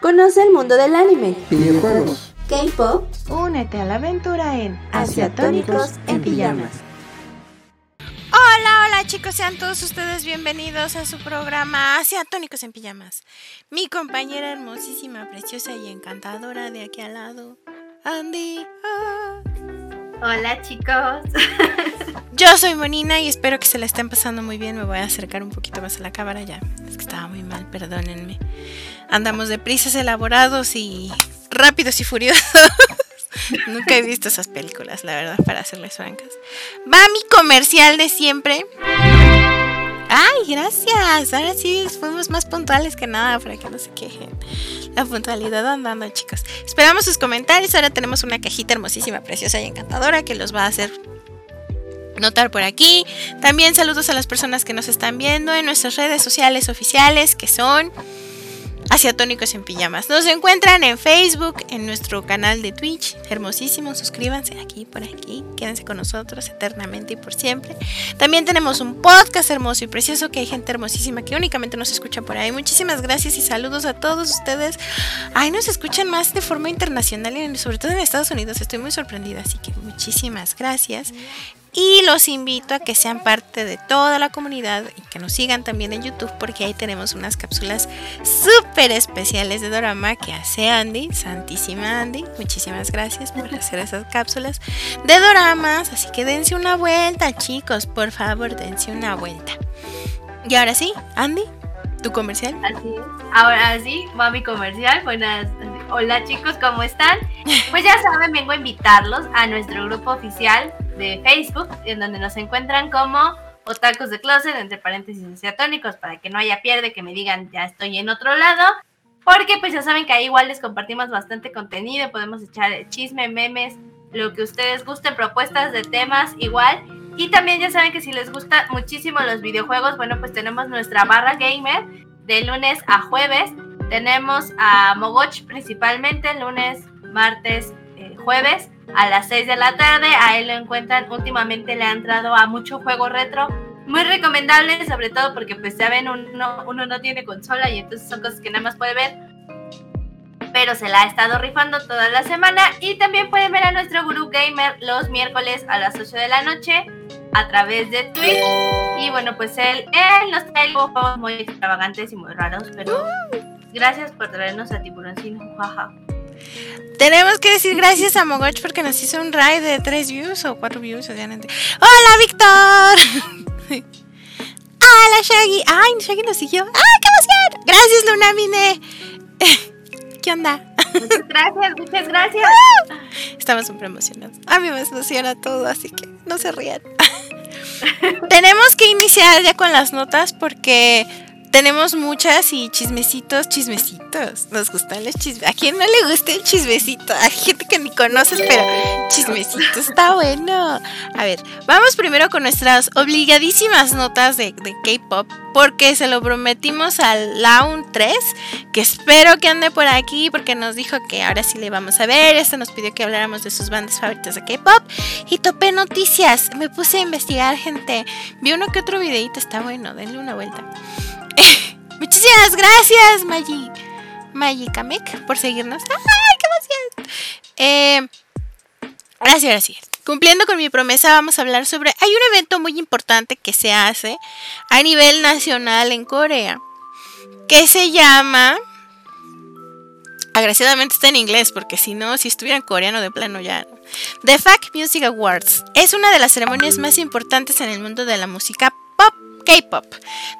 Conoce el mundo del anime, videojuegos, K-pop. Únete a la aventura en Asiatónicos en pijamas. Hola, hola chicos, sean todos ustedes bienvenidos a su programa Asiatónicos en pijamas. Mi compañera hermosísima, preciosa y encantadora de aquí al lado, Andy. Ah. Hola chicos. Yo soy Monina y espero que se la estén pasando muy bien. Me voy a acercar un poquito más a la cámara ya. Es que estaba muy mal, perdónenme. Andamos de prisas elaborados y rápidos y furiosos. Nunca he visto esas películas, la verdad, para serles francas. Va mi comercial de siempre. Ay, gracias. Ahora sí fuimos más puntuales que nada para que no se quejen. La puntualidad andando, chicos. Esperamos sus comentarios. Ahora tenemos una cajita hermosísima, preciosa y encantadora que los va a hacer notar por aquí. También saludos a las personas que nos están viendo en nuestras redes sociales oficiales que son Asiatónicos en Pijamas. Nos encuentran en Facebook, en nuestro canal de Twitch. Hermosísimo, suscríbanse aquí, por aquí. Quédense con nosotros eternamente y por siempre. También tenemos un podcast hermoso y precioso que hay gente hermosísima que únicamente nos escucha por ahí. Muchísimas gracias y saludos a todos ustedes. Ay, nos escuchan más de forma internacional y sobre todo en Estados Unidos. Estoy muy sorprendida, así que muchísimas gracias. Y los invito a que sean parte de toda la comunidad y que nos sigan también en YouTube porque ahí tenemos unas cápsulas súper especiales de Dorama que hace Andy, Santísima Andy. Muchísimas gracias por hacer esas cápsulas de Doramas. Así que dense una vuelta, chicos, por favor, dense una vuelta. Y ahora sí, Andy, tu comercial. Así es. Ahora sí, va mi comercial. Buenas. Hola chicos, ¿cómo están? Pues ya saben, vengo a invitarlos a nuestro grupo oficial de Facebook, en donde nos encuentran como Otakus de Closet, entre paréntesis asiatónicos, para que no haya pierde que me digan ya estoy en otro lado. Porque pues ya saben que ahí igual les compartimos bastante contenido, podemos echar chisme, memes, lo que ustedes gusten, propuestas de temas igual. Y también ya saben que si les gusta muchísimo los videojuegos, bueno, pues tenemos nuestra barra gamer de lunes a jueves. Tenemos a Mogoch principalmente lunes, martes, eh, jueves a las 6 de la tarde. A él lo encuentran, últimamente le ha entrado a mucho juego retro. Muy recomendable, sobre todo porque pues ya ven, uno, uno no tiene consola y entonces son cosas que nada más puede ver. Pero se la ha estado rifando toda la semana. Y también pueden ver a nuestro gurú gamer los miércoles a las 8 de la noche a través de Twitch. Y bueno, pues él, él nos trae juegos muy extravagantes y muy raros, pero gracias por traernos a Tiburoncino, jaja. Tenemos que decir gracias a Mogoch porque nos hizo un raid de 3 views o 4 views. ¡Hola, Víctor! ¡Hola, Shaggy! ¡Ay, Shaggy nos siguió! ¡Ay, qué emoción! ¡Gracias, Lunamine! ¿Qué onda? Muchas gracias, muchas gracias. Estamos súper emocionados. A mí me emociona todo, así que no se rían. Tenemos que iniciar ya con las notas porque tenemos muchas y chismecitos, chismecitos. Nos gustan los chismes. ¿A quién no le gusta el chismecito? Hay gente que ni conoces, pero chismecito está bueno. A ver, vamos primero con nuestras obligadísimas notas de, de K-pop. Porque se lo prometimos al Laun 3. Que espero que ande por aquí. Porque nos dijo que ahora sí le vamos a ver. Este nos pidió que habláramos de sus bandas favoritas de K-pop. Y topé noticias. Me puse a investigar, gente. Vi uno que otro videito. Está bueno. Denle una vuelta. Muchísimas gracias. Maggi Kamek, por seguirnos. ¡Ay, qué emoción! Eh, ahora sí. Cumpliendo con mi promesa, vamos a hablar sobre. Hay un evento muy importante que se hace a nivel nacional en Corea que se llama. Agraciadamente está en inglés, porque si no, si estuviera en coreano de plano ya. The FAC Music Awards es una de las ceremonias más importantes en el mundo de la música pop K-pop,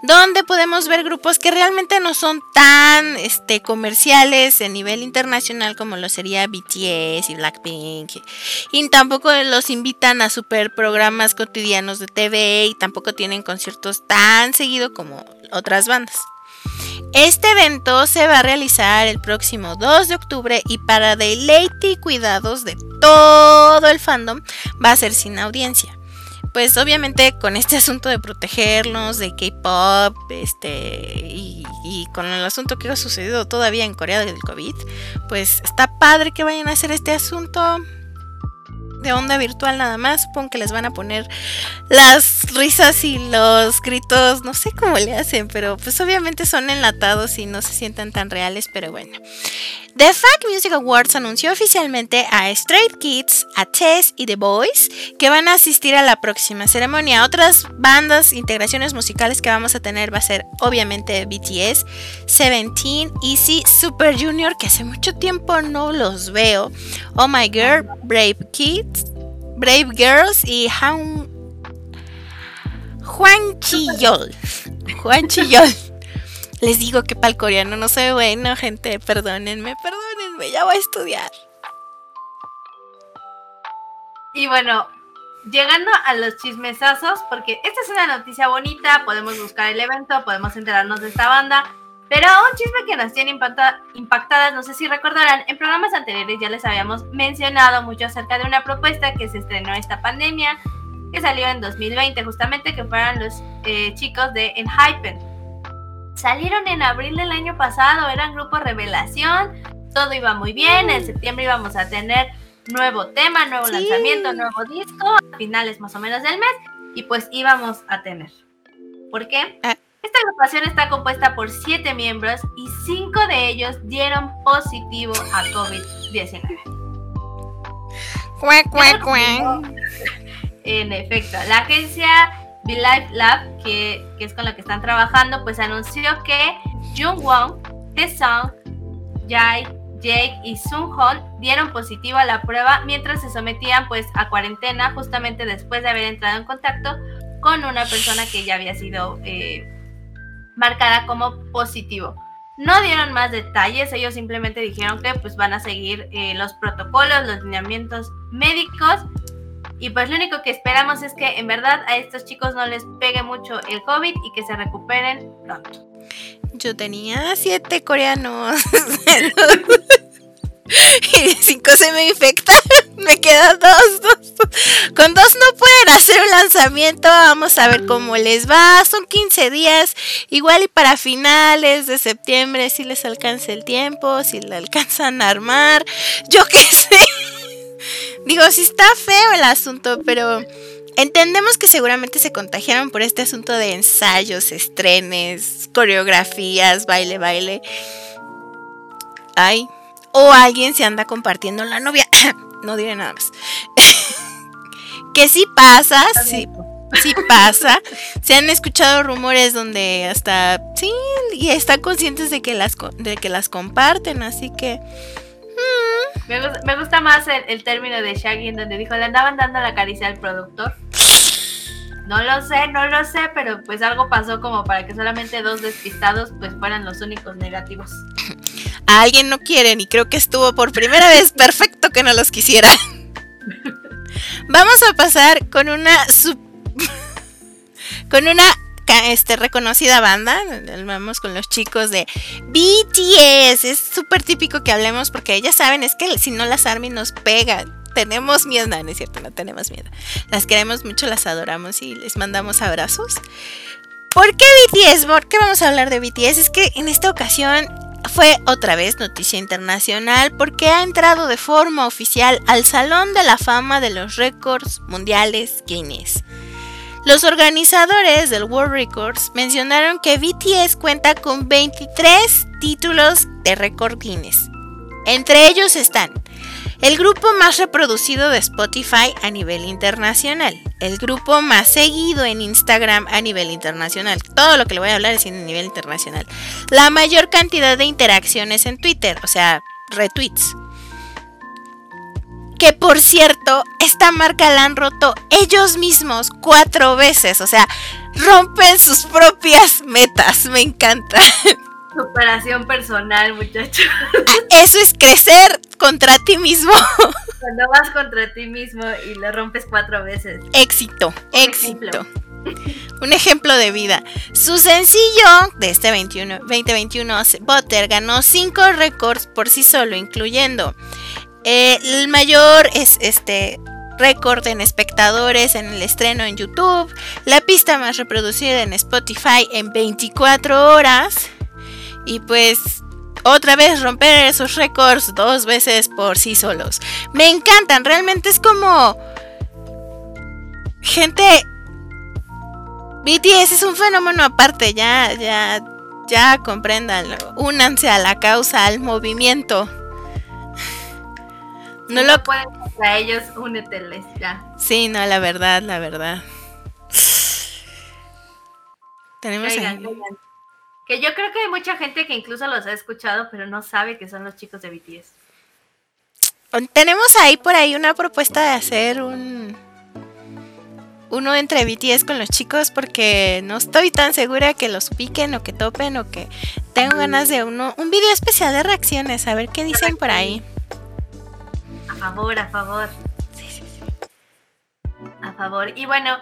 donde podemos ver grupos que realmente no son tan este, comerciales a nivel internacional como lo sería BTS y Blackpink. Y tampoco los invitan a super programas cotidianos de TV y tampoco tienen conciertos tan seguido como otras bandas. Este evento se va a realizar el próximo 2 de octubre y para deleite y cuidados de todo el fandom va a ser sin audiencia pues obviamente con este asunto de protegernos de K-pop, este, y, con el asunto que ha sucedido todavía en Corea del COVID, pues está padre que vayan a hacer este asunto de onda virtual nada más. Supongo que les van a poner las risas y los gritos, no sé cómo le hacen, pero pues obviamente son enlatados y no se sienten tan reales, pero bueno. The Fact Music Awards anunció oficialmente a Straight Kids, a Tess y The Boys que van a asistir a la próxima ceremonia. Otras bandas, integraciones musicales que vamos a tener va a ser obviamente BTS, Seventeen, Easy, Super Junior, que hace mucho tiempo no los veo, Oh My Girl, Brave Kids, Brave Girls y Han... Juan Chiyol. Juan Chiyol. Les digo que para el coreano no soy bueno, gente. Perdónenme, perdónenme. Ya voy a estudiar. Y bueno, llegando a los chismesazos, porque esta es una noticia bonita, podemos buscar el evento, podemos enterarnos de esta banda, pero un chisme que nos tiene impactadas, no sé si recordarán, en programas anteriores ya les habíamos mencionado mucho acerca de una propuesta que se estrenó esta pandemia, que salió en 2020 justamente, que fueron los eh, chicos de Enhypen. Salieron en abril del año pasado, eran grupo revelación, todo iba muy bien, en septiembre íbamos a tener nuevo tema, nuevo lanzamiento, nuevo disco, a finales más o menos del mes, y pues íbamos a tener. ¿Por qué? Ah. Esta agrupación está compuesta por siete miembros y cinco de ellos dieron positivo a COVID-19. En efecto, la agencia Life Lab, que, es con la que están trabajando, pues anunció que Jung Wong, Song, Jai, Jake y Sun Hon dieron positivo a la prueba mientras se sometían pues a cuarentena justamente después de haber entrado en contacto con una persona que ya había sido eh, marcada como positivo. No dieron más detalles, ellos simplemente dijeron que pues van a seguir eh, los protocolos, los lineamientos médicos y pues lo único que esperamos es que en verdad a estos chicos no les pegue mucho el COVID y que se recuperen pronto. Yo tenía siete coreanos. y cinco se me infectaron. Me quedan dos, dos. Con dos no pueden hacer un lanzamiento. Vamos a ver cómo les va. Son 15 días. Igual y para finales de septiembre si les alcanza el tiempo. Si le alcanzan a armar. Yo qué sé. Digo, si está feo el asunto, pero entendemos que seguramente se contagiaron por este asunto de ensayos, estrenes, coreografías, baile, baile. Ay, o alguien se anda compartiendo la novia. no diré nada más. que sí pasa, sí, sí pasa. Se han escuchado rumores donde hasta sí y están conscientes de que las de que las comparten, así que me, gusta, más el, término de Shaggy en donde dijo, le andaban dando la caricia al productor. No lo sé, no lo sé, pero pues algo pasó como para que solamente dos despistados pues fueran los únicos negativos. Alguien no quieren y creo que estuvo por primera vez perfecto que no los quisiera. Vamos a pasar con una con una este, reconocida banda. Vamos con los chicos de BTS. Es súper típico que hablemos porque ya saben, es que si no las Army nos pegan. Tenemos miedo, no, no es cierto, no tenemos miedo. Las queremos mucho, las adoramos y les mandamos abrazos. ¿Por qué BTS? ¿Por qué vamos a hablar de BTS? Es que en esta ocasión fue otra vez noticia internacional porque ha entrado de forma oficial al Salón de la Fama de los Récords Mundiales Guinness. Los organizadores del World Records mencionaron que BTS cuenta con 23 títulos de récord Guinness. Entre ellos están el grupo más reproducido de Spotify a nivel internacional, el grupo más seguido en Instagram a nivel internacional, todo lo que le voy a hablar es a nivel internacional, la mayor cantidad de interacciones en Twitter, o sea, retweets, que por cierto, esta marca la han roto ellos mismos cuatro veces. O sea, rompen sus propias metas. Me encanta. Superación personal, muchachos. Eso es crecer contra ti mismo. Cuando vas contra ti mismo y lo rompes cuatro veces. Éxito, éxito. Un ejemplo de vida. Su sencillo de este 21, 2021, Butter, ganó cinco récords por sí solo, incluyendo eh, el mayor es este récord en espectadores en el estreno en YouTube, la pista más reproducida en Spotify en 24 horas y pues otra vez romper esos récords dos veces por sí solos. Me encantan, realmente es como... Gente... BTS es un fenómeno aparte, ya, ya, ya compréndanlo. Únanse a la causa, al movimiento. No, lo pueden a ellos, úneteles ya. Sí, no, la verdad, la verdad. Tenemos Que yo creo que hay mucha gente que incluso los ha escuchado, pero no sabe que son los chicos de BTS. Tenemos ahí por ahí una propuesta de hacer un uno entre BTS con los chicos porque no estoy tan segura que los piquen o que topen o que tengo ganas de uno un video especial de reacciones, a ver qué dicen por ahí. A favor, a favor. Sí, sí, sí. A favor. Y bueno,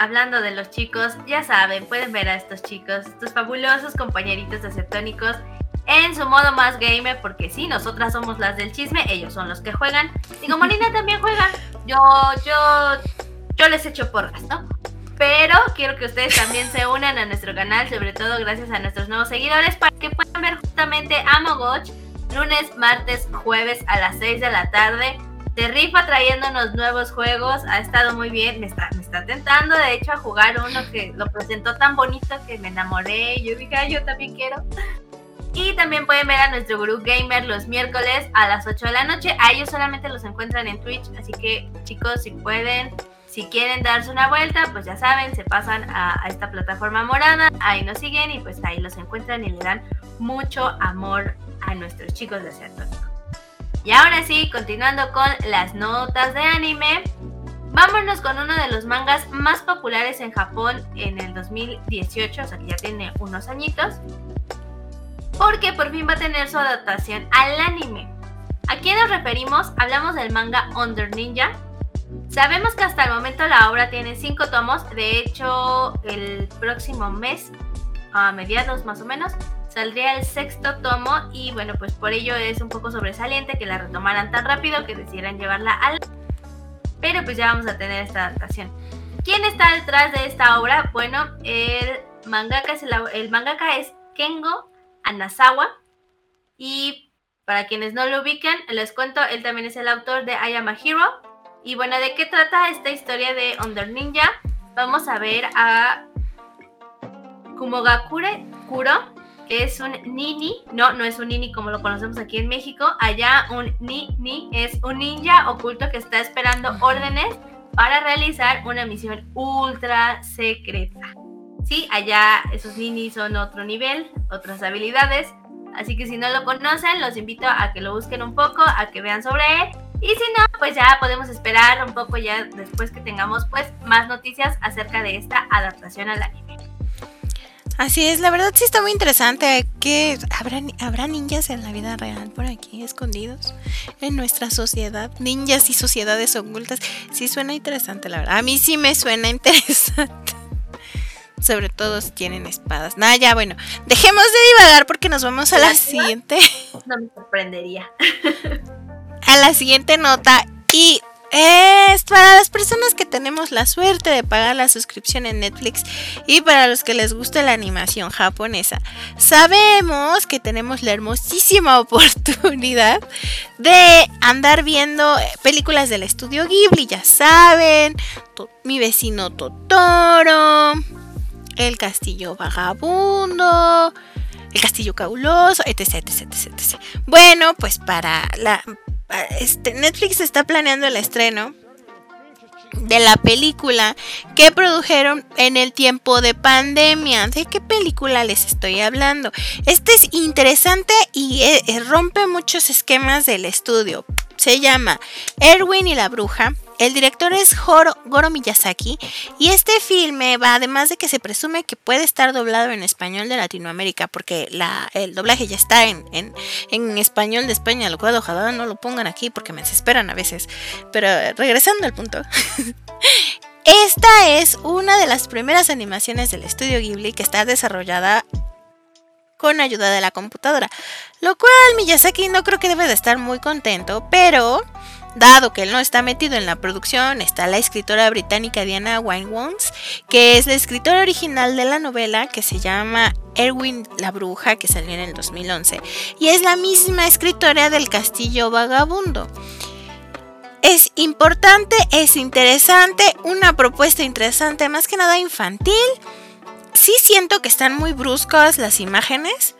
hablando de los chicos, ya saben, pueden ver a estos chicos, estos fabulosos compañeritos de cetónicos en su modo más gamer, porque sí, nosotras somos las del chisme, ellos son los que juegan. Digo, Molina también juega. Yo, yo, yo les echo porras, ¿no? Pero quiero que ustedes también se unan a nuestro canal, sobre todo gracias a nuestros nuevos seguidores, para que puedan ver justamente Amogoch lunes, martes, jueves a las 6 de la tarde de rifa trayéndonos nuevos juegos. Ha estado muy bien. Me está, me está tentando, de hecho, a jugar uno que lo presentó tan bonito que me enamoré. Yo dije, yo también quiero. Y también pueden ver a nuestro gurú gamer los miércoles a las 8 de la noche. A ellos solamente los encuentran en Twitch. Así que, chicos, si pueden, si quieren darse una vuelta, pues ya saben, se pasan a, esta plataforma morada. Ahí nos siguen y pues ahí los encuentran y le dan mucho amor a nuestros chicos de Tónico. Y ahora sí, continuando con las notas de anime, vámonos con uno de los mangas más populares en Japón en el 2018, o sea que ya tiene unos añitos, porque por fin va a tener su adaptación al anime. ¿A quién nos referimos? Hablamos del manga Under Ninja. Sabemos que hasta el momento la obra tiene 5 tomos, de hecho el próximo mes, a mediados más o menos, saldría el sexto tomo y bueno, pues por ello es un poco sobresaliente que la retomaran tan rápido que decidieran llevarla al... Pero pues ya vamos a tener esta adaptación. ¿Quién está detrás de esta obra? Bueno, el mangaka es, el, mangaka es Kengo Anasawa y para quienes no lo ubican, les cuento, él también es el autor de I Am a Hero. Y bueno, ¿de qué trata esta historia de Under Ninja? Vamos a ver a Kumogakure Kuro, es un nini, no, no es un nini como lo conocemos aquí en México, allá un nini es un ninja oculto que está esperando órdenes para realizar una misión ultra secreta. Sí, allá esos ninis son otro nivel, otras habilidades, así que si no lo conocen, los invito a que lo busquen un poco, a que vean sobre él. Y si no, pues ya podemos esperar un poco ya después que tengamos pues más noticias acerca de esta adaptación al anime. Así es, la verdad sí está muy interesante. que habrá, habrá ninjas en la vida real por aquí, escondidos en nuestra sociedad? Ninjas y sociedades ocultas. Sí suena interesante, la verdad. A mí sí me suena interesante. Sobre todo si tienen espadas. Nada, ya bueno. Dejemos de divagar porque nos vamos a la siguiente. No me sorprendería. A la siguiente nota. Y es para las personas que tenemos la suerte de pagar la suscripción en Netflix y para los que les gusta la animación japonesa. Sabemos que tenemos la hermosísima oportunidad de andar viendo películas del estudio Ghibli, ya saben, mi vecino Totoro, El castillo vagabundo, El castillo cabuloso, etc, etc, etc. Bueno, pues para la este, Netflix está planeando el estreno de la película que produjeron en el tiempo de pandemia. ¿De qué película les estoy hablando? Este es interesante y eh, rompe muchos esquemas del estudio. Se llama Erwin y la bruja el director es Goro Miyazaki y este filme va, además de que se presume que puede estar doblado en español de Latinoamérica, porque el doblaje ya está en, español de España, lo cual ojalá no lo pongan aquí porque me desesperan a veces. Pero regresando al punto. Esta es una de las primeras animaciones del estudio Ghibli que está desarrollada con ayuda de la computadora. Lo cual Miyazaki no creo que debe de estar muy contento, pero dado que él no está metido en la producción, está la escritora británica Diana Wynne-Wons, que es la escritora original de la novela que se llama Erwin la Bruja, que salió en el 2011, y es la misma escritora del Castillo Vagabundo. Es importante, es interesante, una propuesta interesante, más que nada infantil. Sí siento que están muy bruscas las imágenes,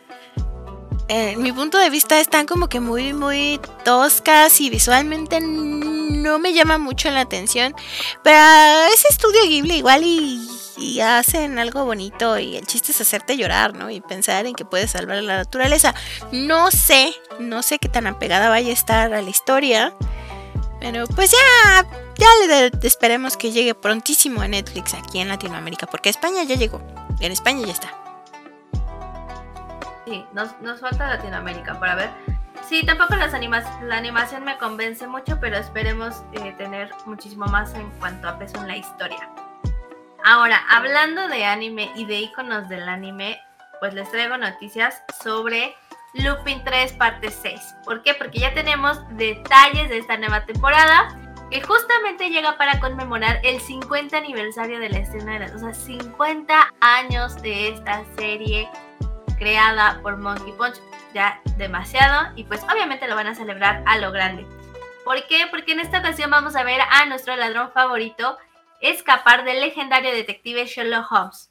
en mi punto de vista están como que muy, muy toscas y visualmente no me llama mucho la atención. Pero ese estudio Ghibli igual y, hacen algo bonito y el chiste es hacerte llorar, ¿no? Y pensar en que puedes salvar la naturaleza. No sé, no sé qué tan apegada vaya a estar a la historia. Pero pues ya, ya esperemos que llegue prontísimo a Netflix aquí en Latinoamérica, porque España ya llegó. En España ya está. Sí, nos, falta Latinoamérica para ver. Sí, tampoco las animas la animación me convence mucho, pero esperemos eh, tener muchísimo más en cuanto a peso en la historia. Ahora, hablando de anime y de iconos del anime, pues les traigo noticias sobre Lupin 3 parte 6. ¿Por qué? Porque ya tenemos detalles de esta nueva temporada que justamente llega para conmemorar el 50 aniversario de la escena de las, o sea, 50 años de esta serie creada por Monkey Punch, ya demasiado, y pues obviamente lo van a celebrar a lo grande. ¿Por qué? Porque en esta ocasión vamos a ver a nuestro ladrón favorito escapar del legendario detective Sherlock Holmes.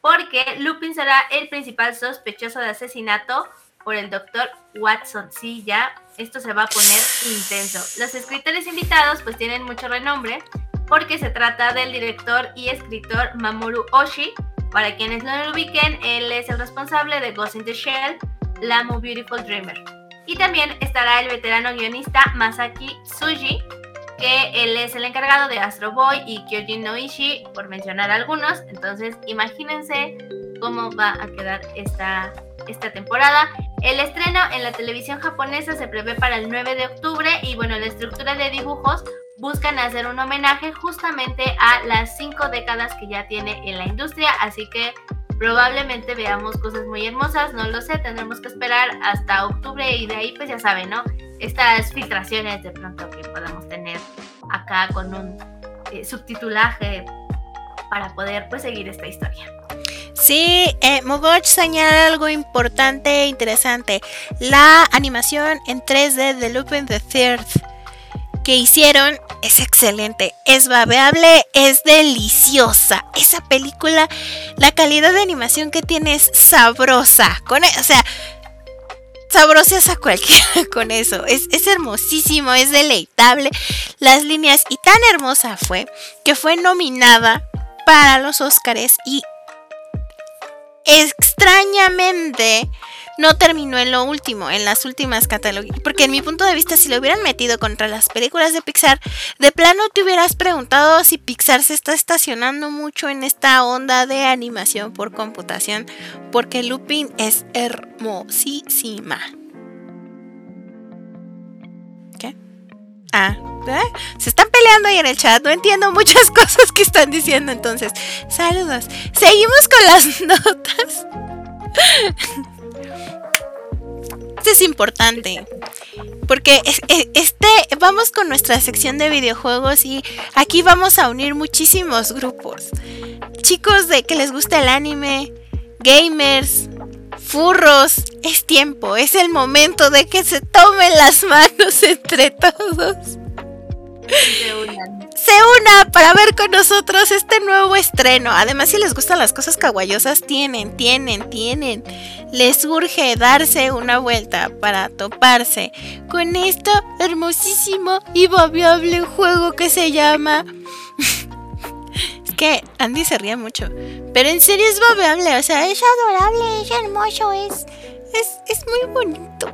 Porque Lupin será el principal sospechoso de asesinato por el doctor Watson. Sí, ya esto se va a poner intenso. Los escritores invitados pues tienen mucho renombre porque se trata del director y escritor Mamoru Oshii, para quienes no lo ubiquen, él es el responsable de Ghost in the Shell, La Beautiful Dreamer. Y también estará el veterano guionista Masaki Tsuji, que él es el encargado de Astro Boy y Kyojin Noishi, por mencionar algunos. Entonces, imagínense cómo va a quedar esta, esta temporada. El estreno en la televisión japonesa se prevé para el 9 de octubre y bueno, la estructura de dibujos buscan hacer un homenaje justamente a las cinco décadas que ya tiene en la industria, así que probablemente veamos cosas muy hermosas, no lo sé, tendremos que esperar hasta octubre y de ahí pues ya saben, ¿no? Estas filtraciones de pronto que podamos tener acá con un eh, subtitulaje para poder pues seguir esta historia. Sí, eh, Mogoch señala algo importante e interesante. La animación en 3D de Lupin the Third que hicieron es excelente, es babeable, es deliciosa. Esa película, la calidad de animación que tiene es sabrosa. Con, e, o sea, sabrosa cualquiera con eso. Es, es, hermosísimo, es deleitable. Las líneas, y tan hermosa fue que fue nominada para los Oscars y extrañamente no terminó en lo último, en las últimas categorías. Porque en mi punto de vista, si lo hubieran metido contra las películas de Pixar, de plano te hubieras preguntado si Pixar se está estacionando mucho en esta onda de animación por computación. Porque Lupin es hermosísima. Ah, ¿eh? se están peleando ahí en el chat. No entiendo muchas cosas que están diciendo. Entonces, saludos. Seguimos con las notas. Este es importante. Porque este, vamos con nuestra sección de videojuegos y aquí vamos a unir muchísimos grupos. Chicos de que les gusta el anime, gamers, furros, es tiempo, es el momento de que se tomen las manos entre todos se una para ver con nosotros este nuevo estreno. Además, si les gustan las cosas kawaiosas, tienen, tienen, tienen. Les urge darse una vuelta para toparse con este hermosísimo y babiable juego que se llama. Andy se ríe mucho. Pero en serio es babeable, o sea, es adorable, es hermoso, es, es, es muy bonito.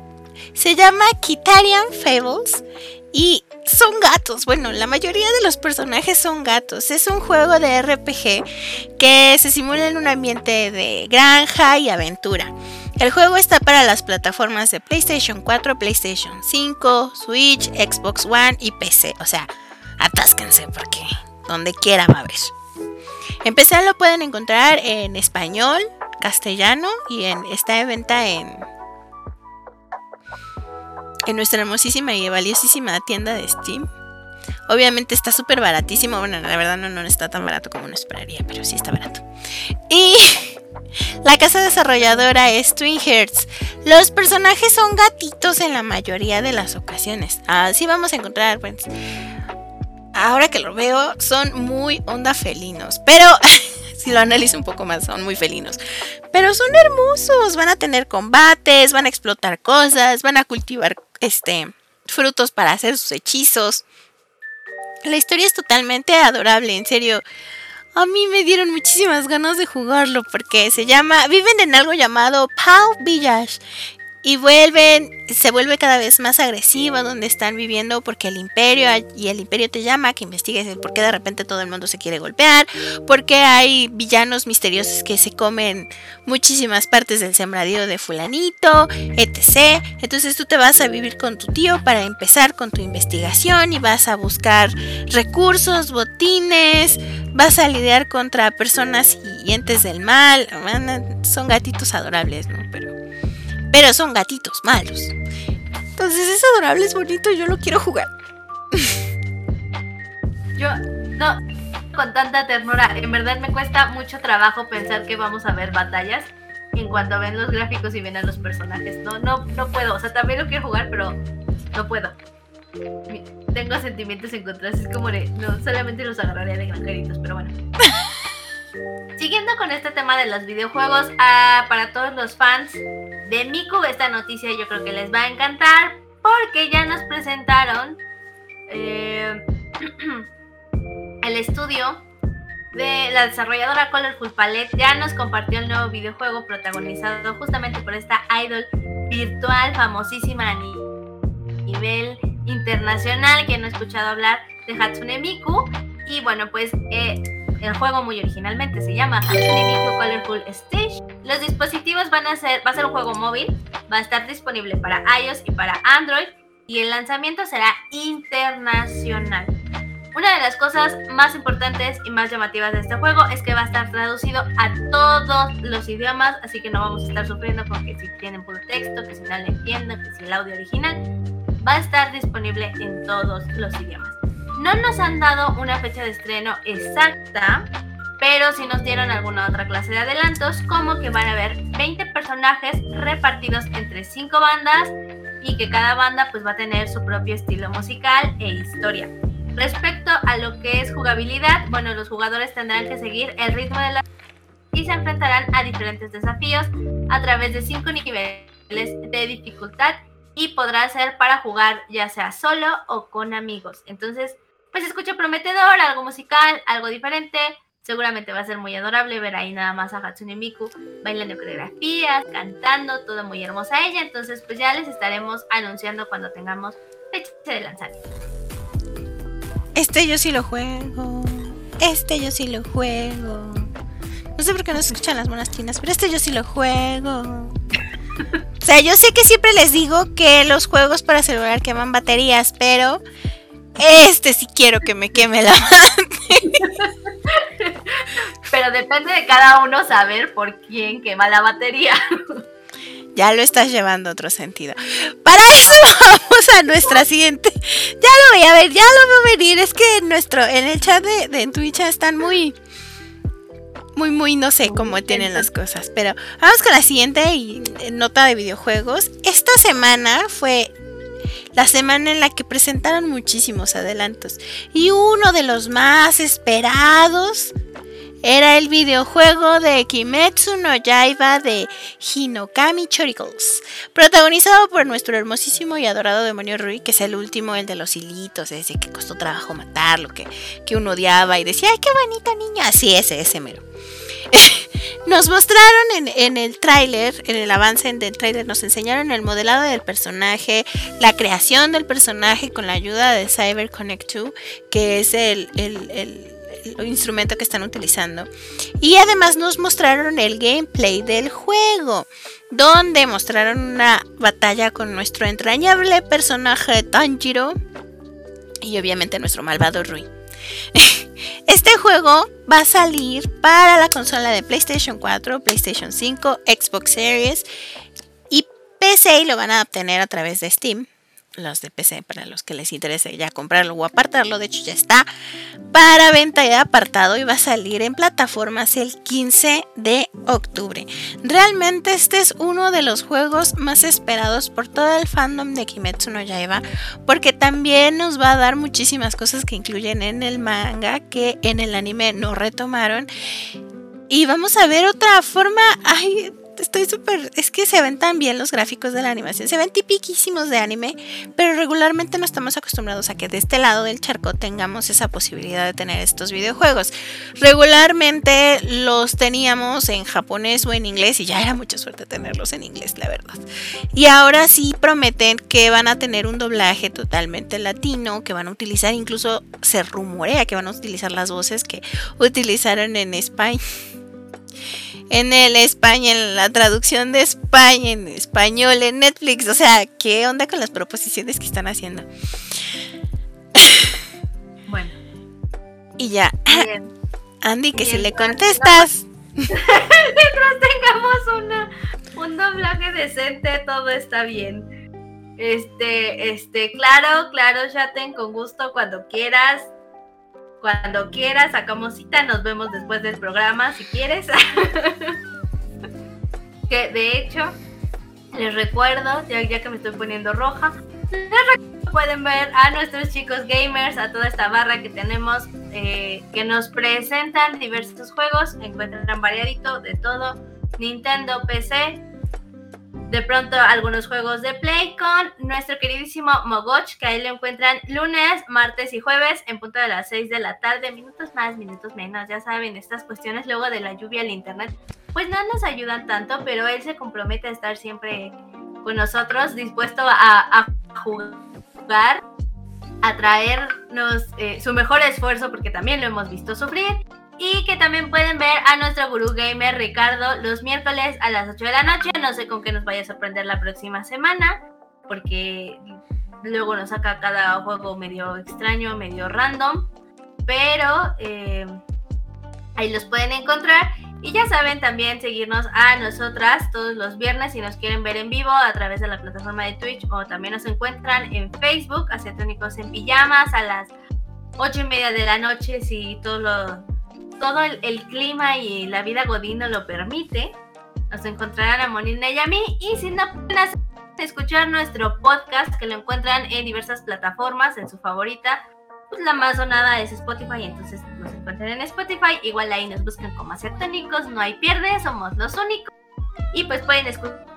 Se llama Kitarian Fables y son gatos. Bueno, la mayoría de los personajes son gatos. Es un juego de RPG que se simula en un ambiente de granja y aventura. El juego está para las plataformas de PlayStation 4, PlayStation 5, Switch, Xbox One y PC. O sea, atásquense porque donde quiera va a haber. PC lo pueden encontrar en español, castellano y en, está de venta en nuestra hermosísima y valiosísima tienda de Steam. Obviamente está súper baratísimo. Bueno, la verdad no, no está tan barato como uno esperaría, pero sí está barato. Y la casa desarrolladora es Twin Hearts. Los personajes son gatitos en la mayoría de las ocasiones. Así vamos a encontrar, pues. Ahora que lo veo, son muy onda felinos. Pero si lo analizo un poco más, son muy felinos. Pero son hermosos. Van a tener combates, van a explotar cosas, van a cultivar este frutos para hacer sus hechizos. La historia es totalmente adorable, en serio. A mí me dieron muchísimas ganas de jugarlo porque se llama, viven en algo llamado Pau Village y vuelven, se vuelve cada vez más agresiva donde están viviendo porque el imperio y el imperio te llama que investigues el por qué de repente todo el mundo se quiere golpear, porque hay villanos misteriosos que se comen muchísimas partes del sembradío de fulanito, etc. Entonces tú te vas a vivir con tu tío para empezar con tu investigación y vas a buscar recursos, botines, vas a lidiar contra personas y entes del mal, son gatitos adorables, ¿no? Pero son gatitos malos. Entonces es adorable, es bonito, yo lo quiero jugar. Yo, no, con tanta ternura, en verdad me cuesta mucho trabajo pensar que vamos a ver batallas en cuanto ven los gráficos y ven a los personajes. No, no, no puedo. O sea, también lo quiero jugar, pero no puedo. Tengo sentimientos encontrados. Es como de, no, solamente los agarraría de granjeritos, pero bueno. Siguiendo con este tema de los videojuegos, ah, para todos los fans de Miku, esta noticia yo creo que les va a encantar porque ya nos presentaron eh, el estudio de la desarrolladora Colorful Palette. Ya nos compartió el nuevo videojuego protagonizado justamente por esta idol virtual famosísima a nivel internacional que no he escuchado hablar de Hatsune Miku. Y bueno pues eh, el juego muy originalmente se llama Colorful Stage. Los dispositivos van a ser, va a ser un juego móvil, va a estar disponible para iOS y para Android y el lanzamiento será internacional. Una de las cosas más importantes y más llamativas de este juego es que va a estar traducido a todos los idiomas, así que no vamos a estar sufriendo con que si tienen puro texto, que si no le entienden, que si el audio original, va a estar disponible en todos los idiomas. No nos han dado una fecha de estreno exacta, pero sí nos dieron alguna otra clase de adelantos, como que van a haber 20 personajes repartidos entre 5 bandas y que cada banda pues va a tener su propio estilo musical e historia. Respecto a lo que es jugabilidad, bueno, los jugadores tendrán que seguir el ritmo de la y se enfrentarán a diferentes desafíos a través de 5 niveles de dificultad y podrá ser para jugar ya sea solo o con amigos. Entonces, pues escucha prometedor, algo musical, algo diferente. Seguramente va a ser muy adorable ver ahí nada más a Hatsune Miku bailando coreografías, cantando, todo muy hermosa ella. Entonces, pues ya les estaremos anunciando cuando tengamos fecha de lanzamiento. Este yo sí lo juego. Este yo sí lo juego. No sé por qué no se escuchan las monas chinas, pero este yo sí lo juego. O sea, yo sé que siempre les digo que los juegos para celular queman baterías, pero este sí quiero que me queme la mente. Pero depende de cada uno saber por quién quema la batería. Ya lo estás llevando a otro sentido. Para eso vamos a nuestra siguiente. Ya lo voy a ver, ya lo veo venir. Es que en nuestro, en el chat de, de Twitch están muy, muy, muy, no sé cómo tienen las cosas. Pero vamos con la siguiente y, eh, nota de videojuegos. Esta semana fue la semana en la que presentaron muchísimos adelantos. Y uno de los más esperados era el videojuego de Kimetsu no Yaiba de Hinokami Choricles, protagonizado por nuestro hermosísimo y adorado demonio Rui, que es el último, el de los hilitos, ese que costó trabajo matarlo, que, que uno odiaba y decía, ¡ay, qué bonito niño! Así, ese, ese mero. Nos mostraron en, el tráiler, en el avance del tráiler, nos enseñaron el modelado del personaje, la creación del personaje con la ayuda de Cyber Connect 2, que es el, el, instrumento que están utilizando. Y además nos mostraron el gameplay del juego, donde mostraron una batalla con nuestro entrañable personaje Tanjiro y obviamente nuestro malvado Rui. Este juego va a salir para la consola de PlayStation 4, PlayStation 5, Xbox Series y PC y lo van a obtener a través de Steam. Los de PC para los que les interese ya comprarlo o apartarlo. De hecho, ya está para venta y apartado y va a salir en plataformas el 15 de octubre. Realmente este es uno de los juegos más esperados por todo el fandom de Kimetsu no Yaiba porque también nos va a dar muchísimas cosas que incluyen en el manga que en el anime no retomaron. Y vamos a ver otra forma. Ay, estoy súper. Es que se ven tan bien los gráficos de la animación. Se ven tipiquísimos de anime, pero regularmente no estamos acostumbrados a que de este lado del charco tengamos esa posibilidad de tener estos videojuegos. Regularmente los teníamos en japonés o en inglés y ya era mucha suerte tenerlos en inglés, la verdad. Y ahora sí prometen que van a tener un doblaje totalmente latino, que van a utilizar, incluso se rumorea que van a utilizar las voces que utilizaron en España en el España, en la traducción de España, en español, en Netflix. O sea, ¿qué onda con las proposiciones que están haciendo? Bueno. Y ya. Andy, que si le contestas. Mientras tengamos una, un doblaje decente, todo está bien. Este, este, claro, claro, Shaten, con gusto cuando quieras cuando quieras, sacamos cita, nos vemos después del programa si quieres. que de hecho, les recuerdo, ya, que me estoy poniendo roja, pueden ver a nuestros chicos gamers, a toda esta barra que tenemos, eh, que nos presentan diversos juegos, encuentran variadito de todo, Nintendo, PC, de pronto algunos juegos de Play con nuestro queridísimo Mogoch, que ahí lo encuentran lunes, martes y jueves en punto de las 6 de la tarde, minutos más, minutos menos, ya saben, estas cuestiones luego de la lluvia al internet, pues no nos ayudan tanto, pero él se compromete a estar siempre con nosotros, dispuesto a, jugar, a traernos eh, su mejor esfuerzo, porque también lo hemos visto sufrir, y que también pueden ver a nuestro gurú gamer Ricardo los miércoles a las 8 de la noche. No sé con qué nos vaya a sorprender la próxima semana, porque luego nos saca cada juego medio extraño, medio random. Pero eh, ahí los pueden encontrar. Y ya saben también seguirnos a nosotras todos los viernes si nos quieren ver en vivo a través de la plataforma de Twitch o también nos encuentran en Facebook, Asiatónicos en Pijamas, a las 8 y media de la noche si todo lo todo el, clima y la vida godino lo permite, nos encontrarán a Monina y a mí. Y si no pueden escuchar nuestro podcast, que lo encuentran en diversas plataformas, en su favorita, pues la más sonada es Spotify, entonces nos encuentran en Spotify. Igual ahí nos buscan como Acertónicos, no hay pierde, somos los únicos. Y pues pueden escuchar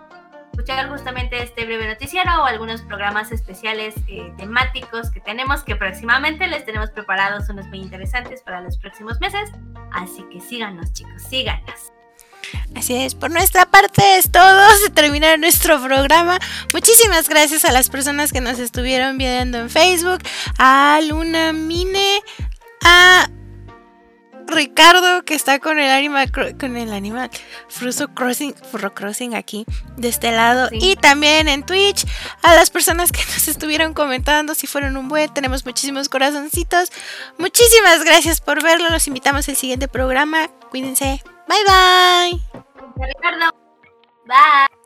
escuchar justamente este breve noticiero o algunos programas especiales eh, temáticos que tenemos que próximamente les tenemos preparados unos muy interesantes para los próximos meses. Así que síganos chicos, síganos. Así es, por nuestra parte es todo, se termina nuestro programa. Muchísimas gracias a las personas que nos estuvieron viendo en Facebook, a Luna Mine, a Ricardo que está con el animal con el animal Fruso Crossing, Crossing aquí de este lado y también en Twitch a las personas que nos estuvieron comentando si fueron un buen, tenemos muchísimos corazoncitos. Muchísimas gracias por verlo, los invitamos al siguiente programa. Cuídense. Bye bye. Ricardo. Bye.